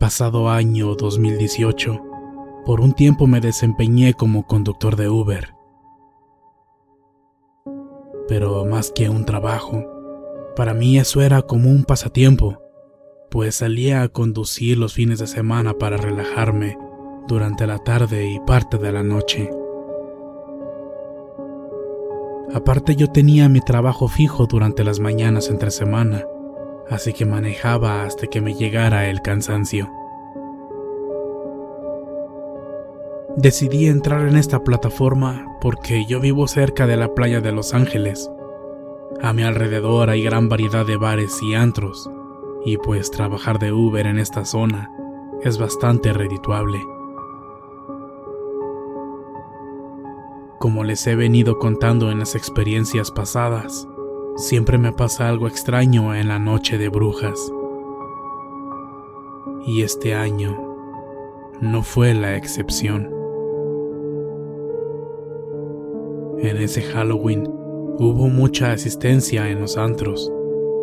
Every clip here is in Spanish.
Pasado año 2018, por un tiempo me desempeñé como conductor de Uber. Pero más que un trabajo, para mí eso era como un pasatiempo, pues salía a conducir los fines de semana para relajarme durante la tarde y parte de la noche. Aparte yo tenía mi trabajo fijo durante las mañanas entre semana, así que manejaba hasta que me llegara el cansancio. Decidí entrar en esta plataforma porque yo vivo cerca de la playa de Los Ángeles. A mi alrededor hay gran variedad de bares y antros, y pues trabajar de Uber en esta zona es bastante redituable. Como les he venido contando en las experiencias pasadas, siempre me pasa algo extraño en la noche de brujas. Y este año no fue la excepción. En ese Halloween hubo mucha asistencia en los antros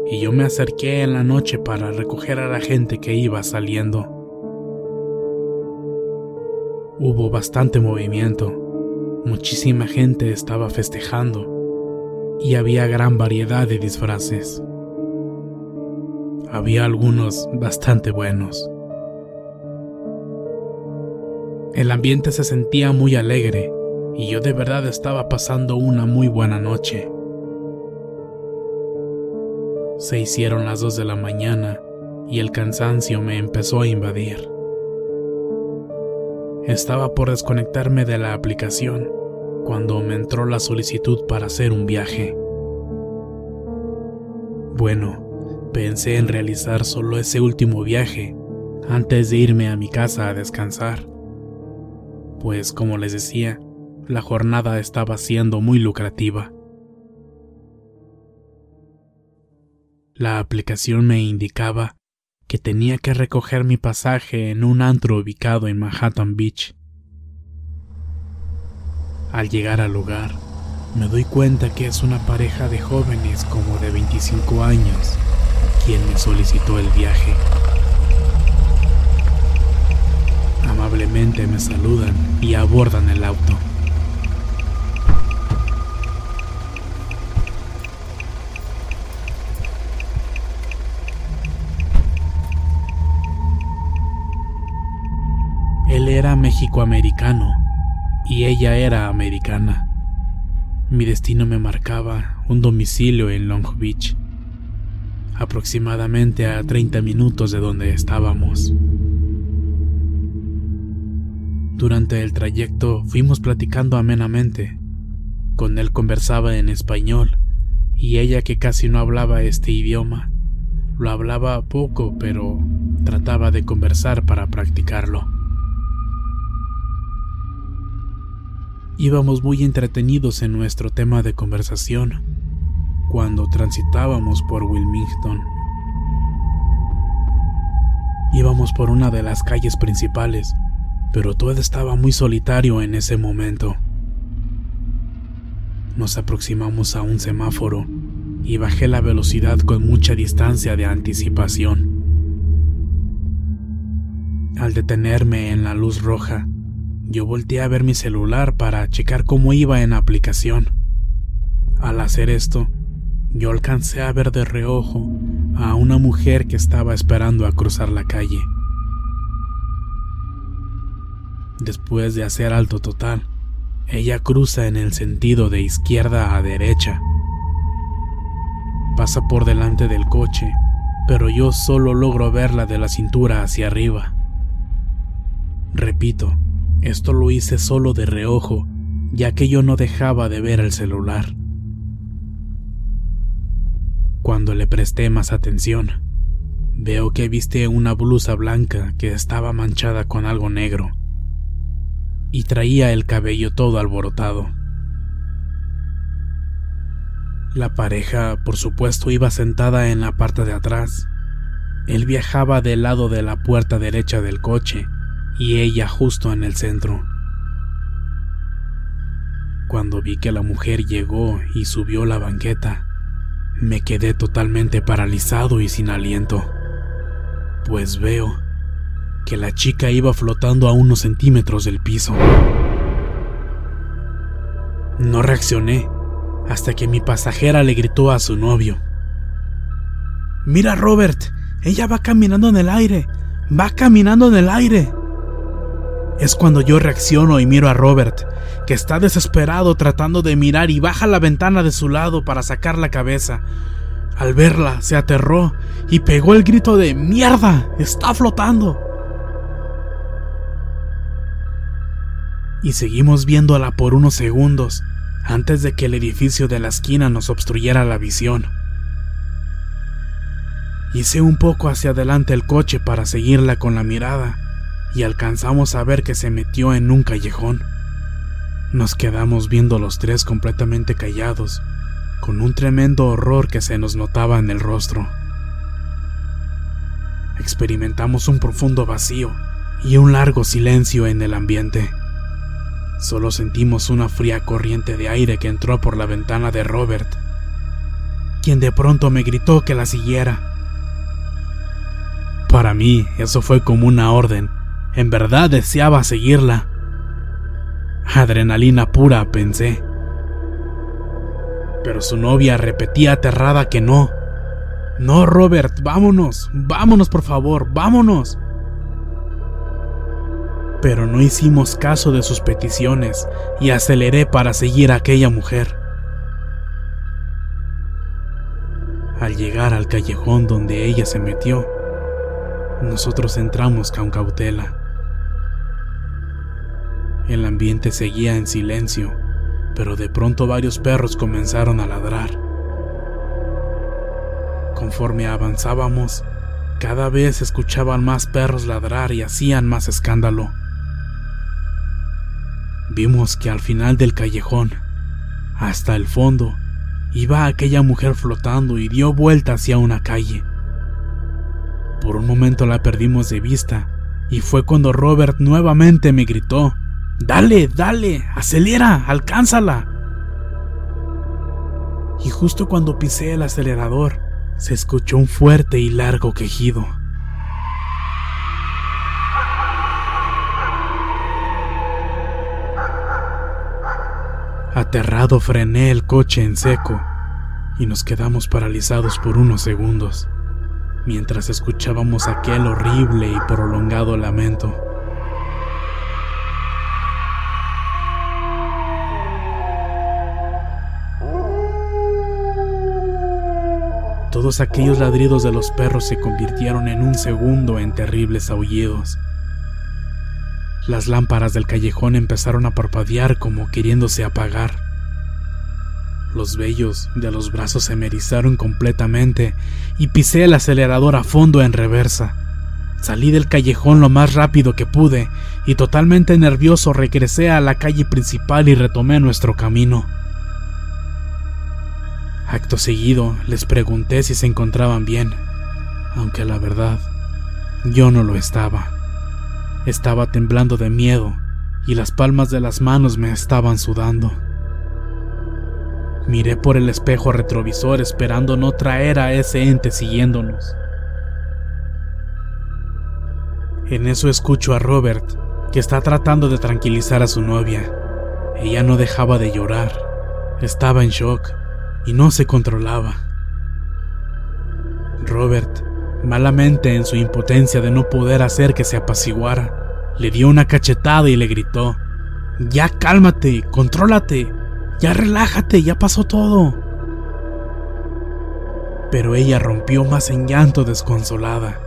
y yo me acerqué en la noche para recoger a la gente que iba saliendo. Hubo bastante movimiento, muchísima gente estaba festejando y había gran variedad de disfraces. Había algunos bastante buenos. El ambiente se sentía muy alegre y yo de verdad estaba pasando una muy buena noche. Se hicieron las dos de la mañana y el cansancio me empezó a invadir. Estaba por desconectarme de la aplicación cuando me entró la solicitud para hacer un viaje. Bueno, pensé en realizar solo ese último viaje antes de irme a mi casa a descansar, pues como les decía, la jornada estaba siendo muy lucrativa. La aplicación me indicaba que tenía que recoger mi pasaje en un antro ubicado en Manhattan Beach. Al llegar al lugar, me doy cuenta que es una pareja de jóvenes como de 25 años quien me solicitó el viaje. Amablemente me saludan y abordan el auto. Él era mexicoamericano y ella era americana. Mi destino me marcaba un domicilio en Long Beach, aproximadamente a 30 minutos de donde estábamos. Durante el trayecto fuimos platicando amenamente. Con él conversaba en español y ella que casi no hablaba este idioma. Lo hablaba poco, pero trataba de conversar para practicarlo. Íbamos muy entretenidos en nuestro tema de conversación cuando transitábamos por Wilmington. Íbamos por una de las calles principales, pero todo estaba muy solitario en ese momento. Nos aproximamos a un semáforo y bajé la velocidad con mucha distancia de anticipación. Al detenerme en la luz roja, yo volteé a ver mi celular para checar cómo iba en aplicación. Al hacer esto, yo alcancé a ver de reojo a una mujer que estaba esperando a cruzar la calle. Después de hacer alto total, ella cruza en el sentido de izquierda a derecha. Pasa por delante del coche, pero yo solo logro verla de la cintura hacia arriba. Repito, esto lo hice solo de reojo, ya que yo no dejaba de ver el celular. Cuando le presté más atención, veo que viste una blusa blanca que estaba manchada con algo negro y traía el cabello todo alborotado. La pareja, por supuesto, iba sentada en la parte de atrás. Él viajaba del lado de la puerta derecha del coche y ella justo en el centro. Cuando vi que la mujer llegó y subió la banqueta, me quedé totalmente paralizado y sin aliento, pues veo que la chica iba flotando a unos centímetros del piso. No reaccioné hasta que mi pasajera le gritó a su novio. Mira Robert, ella va caminando en el aire, va caminando en el aire. Es cuando yo reacciono y miro a Robert, que está desesperado tratando de mirar y baja la ventana de su lado para sacar la cabeza. Al verla, se aterró y pegó el grito de ¡Mierda! ¡Está flotando! y seguimos viéndola por unos segundos antes de que el edificio de la esquina nos obstruyera la visión. Hice un poco hacia adelante el coche para seguirla con la mirada y alcanzamos a ver que se metió en un callejón. Nos quedamos viendo los tres completamente callados, con un tremendo horror que se nos notaba en el rostro. Experimentamos un profundo vacío y un largo silencio en el ambiente. Solo sentimos una fría corriente de aire que entró por la ventana de Robert, quien de pronto me gritó que la siguiera. Para mí eso fue como una orden. En verdad deseaba seguirla. Adrenalina pura, pensé. Pero su novia repetía aterrada que no. No, Robert, vámonos, vámonos por favor, vámonos pero no hicimos caso de sus peticiones y aceleré para seguir a aquella mujer. Al llegar al callejón donde ella se metió, nosotros entramos con cautela. El ambiente seguía en silencio, pero de pronto varios perros comenzaron a ladrar. Conforme avanzábamos, cada vez escuchaban más perros ladrar y hacían más escándalo. Vimos que al final del callejón, hasta el fondo, iba aquella mujer flotando y dio vuelta hacia una calle. Por un momento la perdimos de vista y fue cuando Robert nuevamente me gritó, Dale, dale, acelera, alcánzala. Y justo cuando pisé el acelerador, se escuchó un fuerte y largo quejido. Aterrado frené el coche en seco y nos quedamos paralizados por unos segundos, mientras escuchábamos aquel horrible y prolongado lamento. Todos aquellos ladridos de los perros se convirtieron en un segundo en terribles aullidos. Las lámparas del callejón empezaron a parpadear como queriéndose apagar. Los vellos de los brazos se me erizaron completamente y pisé el acelerador a fondo en reversa. Salí del callejón lo más rápido que pude y totalmente nervioso regresé a la calle principal y retomé nuestro camino. Acto seguido les pregunté si se encontraban bien, aunque la verdad, yo no lo estaba. Estaba temblando de miedo y las palmas de las manos me estaban sudando. Miré por el espejo retrovisor esperando no traer a ese ente siguiéndonos. En eso escucho a Robert, que está tratando de tranquilizar a su novia. Ella no dejaba de llorar, estaba en shock y no se controlaba. Robert, malamente en su impotencia de no poder hacer que se apaciguara, le dio una cachetada y le gritó, Ya cálmate, contrólate, ya relájate, ya pasó todo. Pero ella rompió más en llanto desconsolada.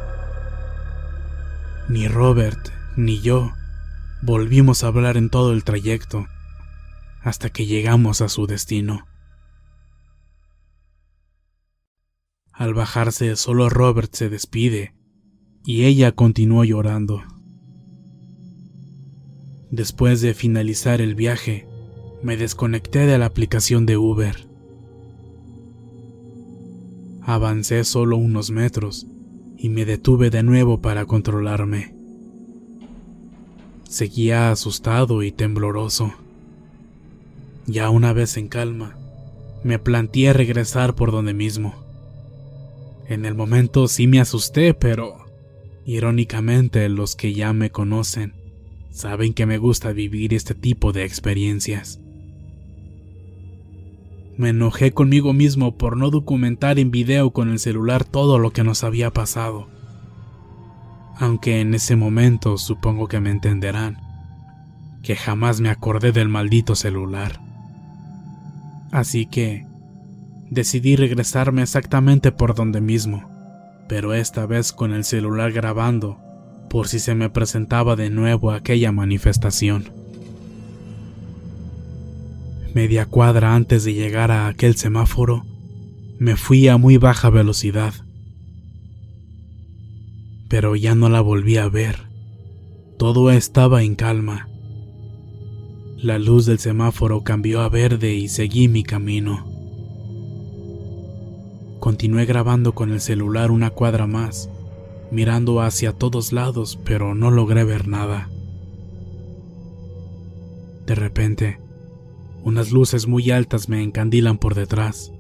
Ni Robert ni yo volvimos a hablar en todo el trayecto hasta que llegamos a su destino. Al bajarse, solo Robert se despide y ella continuó llorando. Después de finalizar el viaje, me desconecté de la aplicación de Uber. Avancé solo unos metros y me detuve de nuevo para controlarme. Seguía asustado y tembloroso. Ya una vez en calma, me planteé regresar por donde mismo. En el momento sí me asusté, pero irónicamente los que ya me conocen saben que me gusta vivir este tipo de experiencias. Me enojé conmigo mismo por no documentar en video con el celular todo lo que nos había pasado. Aunque en ese momento supongo que me entenderán, que jamás me acordé del maldito celular. Así que decidí regresarme exactamente por donde mismo, pero esta vez con el celular grabando, por si se me presentaba de nuevo aquella manifestación. Media cuadra antes de llegar a aquel semáforo, me fui a muy baja velocidad. Pero ya no la volví a ver. Todo estaba en calma. La luz del semáforo cambió a verde y seguí mi camino. Continué grabando con el celular una cuadra más, mirando hacia todos lados, pero no logré ver nada. De repente, unas luces muy altas me encandilan por detrás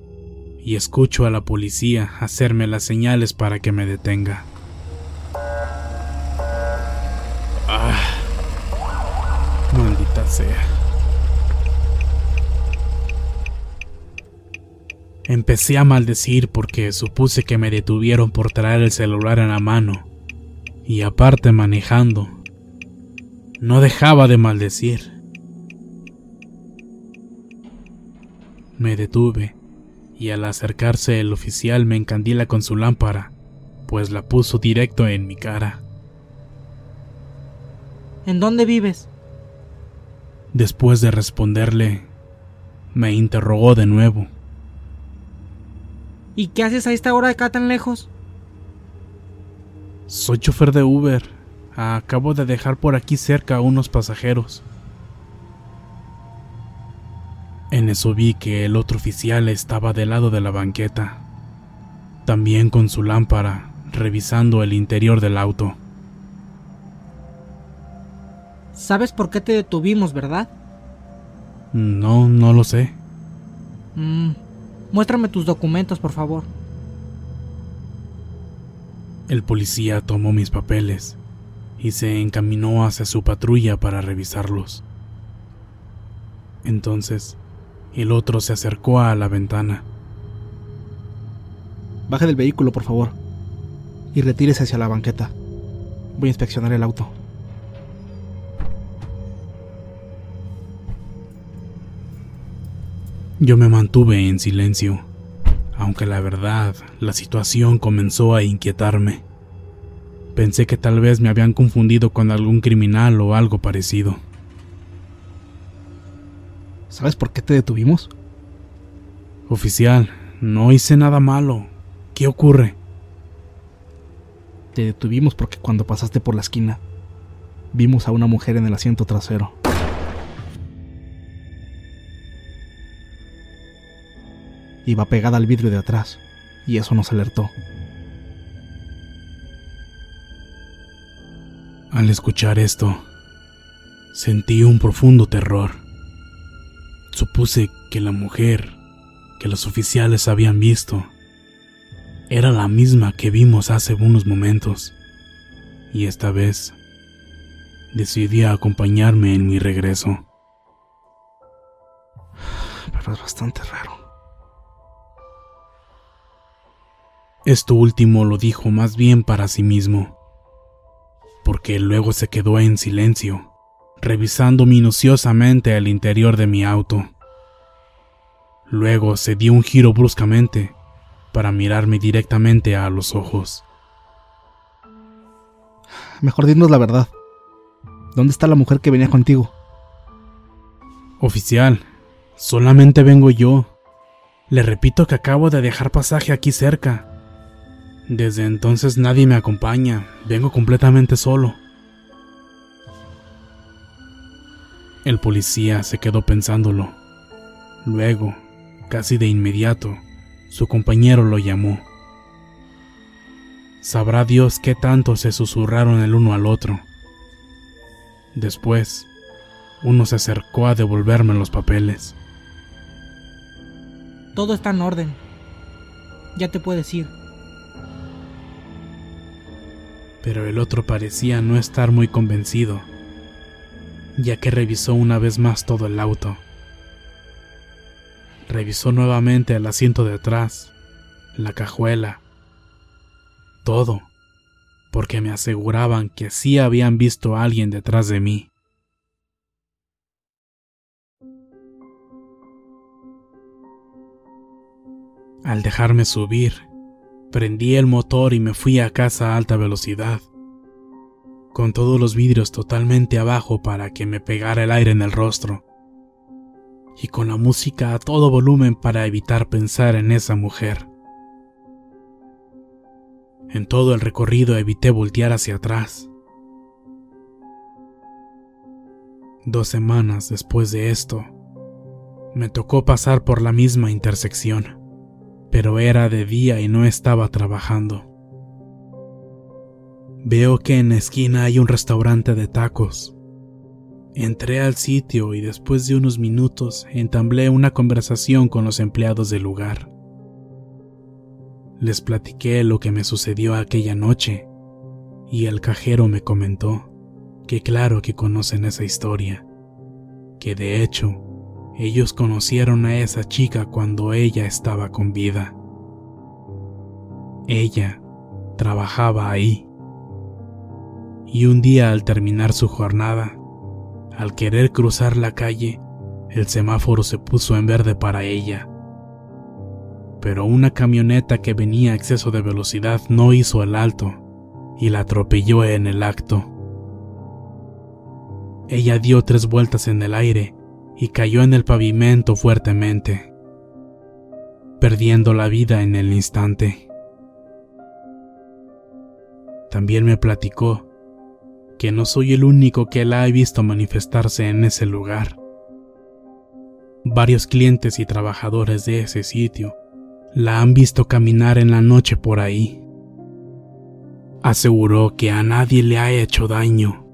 y escucho a la policía hacerme las señales para que me detenga. Ah, maldita sea. Empecé a maldecir porque supuse que me detuvieron por traer el celular en la mano. Y aparte manejando. No dejaba de maldecir. Me detuve y al acercarse el oficial me encandila con su lámpara, pues la puso directo en mi cara. ¿En dónde vives? Después de responderle, me interrogó de nuevo. ¿Y qué haces a esta hora de acá tan lejos? Soy chofer de Uber. Acabo de dejar por aquí cerca a unos pasajeros. En eso vi que el otro oficial estaba del lado de la banqueta, también con su lámpara, revisando el interior del auto. ¿Sabes por qué te detuvimos, verdad? No, no lo sé. Mm, Muéstrame tus documentos, por favor. El policía tomó mis papeles y se encaminó hacia su patrulla para revisarlos. Entonces, el otro se acercó a la ventana. Baje del vehículo, por favor, y retírese hacia la banqueta. Voy a inspeccionar el auto. Yo me mantuve en silencio, aunque la verdad, la situación comenzó a inquietarme. Pensé que tal vez me habían confundido con algún criminal o algo parecido. ¿Sabes por qué te detuvimos? Oficial, no hice nada malo. ¿Qué ocurre? Te detuvimos porque cuando pasaste por la esquina, vimos a una mujer en el asiento trasero. Iba pegada al vidrio de atrás, y eso nos alertó. Al escuchar esto, sentí un profundo terror. Supuse que la mujer que los oficiales habían visto era la misma que vimos hace unos momentos, y esta vez decidí acompañarme en mi regreso. Pero es bastante raro. Esto último lo dijo más bien para sí mismo, porque luego se quedó en silencio, revisando minuciosamente el interior de mi auto. Luego se dio un giro bruscamente para mirarme directamente a los ojos. Mejor dinos la verdad. ¿Dónde está la mujer que venía contigo? Oficial, solamente vengo yo. Le repito que acabo de dejar pasaje aquí cerca. Desde entonces nadie me acompaña, vengo completamente solo. El policía se quedó pensándolo. Luego, casi de inmediato, su compañero lo llamó. Sabrá Dios qué tanto se susurraron el uno al otro. Después, uno se acercó a devolverme los papeles. Todo está en orden. Ya te puedes ir. Pero el otro parecía no estar muy convencido, ya que revisó una vez más todo el auto. Revisó nuevamente el asiento de atrás, la cajuela, todo, porque me aseguraban que sí habían visto a alguien detrás de mí. Al dejarme subir, prendí el motor y me fui a casa a alta velocidad, con todos los vidrios totalmente abajo para que me pegara el aire en el rostro, y con la música a todo volumen para evitar pensar en esa mujer. En todo el recorrido evité voltear hacia atrás. Dos semanas después de esto, me tocó pasar por la misma intersección pero era de día y no estaba trabajando. Veo que en la esquina hay un restaurante de tacos. Entré al sitio y después de unos minutos entablé una conversación con los empleados del lugar. Les platiqué lo que me sucedió aquella noche y el cajero me comentó que claro que conocen esa historia, que de hecho ellos conocieron a esa chica cuando ella estaba con vida. Ella trabajaba ahí. Y un día al terminar su jornada, al querer cruzar la calle, el semáforo se puso en verde para ella. Pero una camioneta que venía a exceso de velocidad no hizo el alto y la atropelló en el acto. Ella dio tres vueltas en el aire y cayó en el pavimento fuertemente, perdiendo la vida en el instante. También me platicó que no soy el único que la ha visto manifestarse en ese lugar. Varios clientes y trabajadores de ese sitio la han visto caminar en la noche por ahí. Aseguró que a nadie le ha hecho daño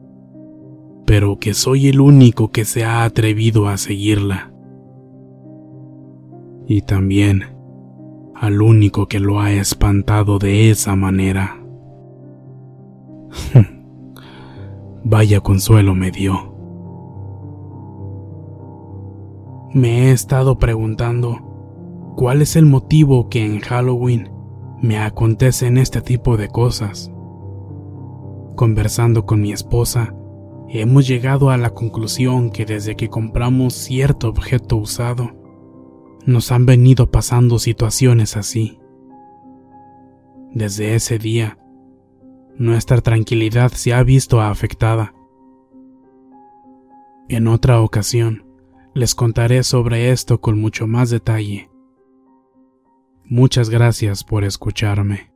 pero que soy el único que se ha atrevido a seguirla. Y también al único que lo ha espantado de esa manera. Vaya consuelo me dio. Me he estado preguntando cuál es el motivo que en Halloween me acontecen este tipo de cosas. Conversando con mi esposa, hemos llegado a la conclusión que desde que compramos cierto objeto usado, nos han venido pasando situaciones así. Desde ese día, nuestra tranquilidad se ha visto afectada. En otra ocasión, les contaré sobre esto con mucho más detalle. Muchas gracias por escucharme.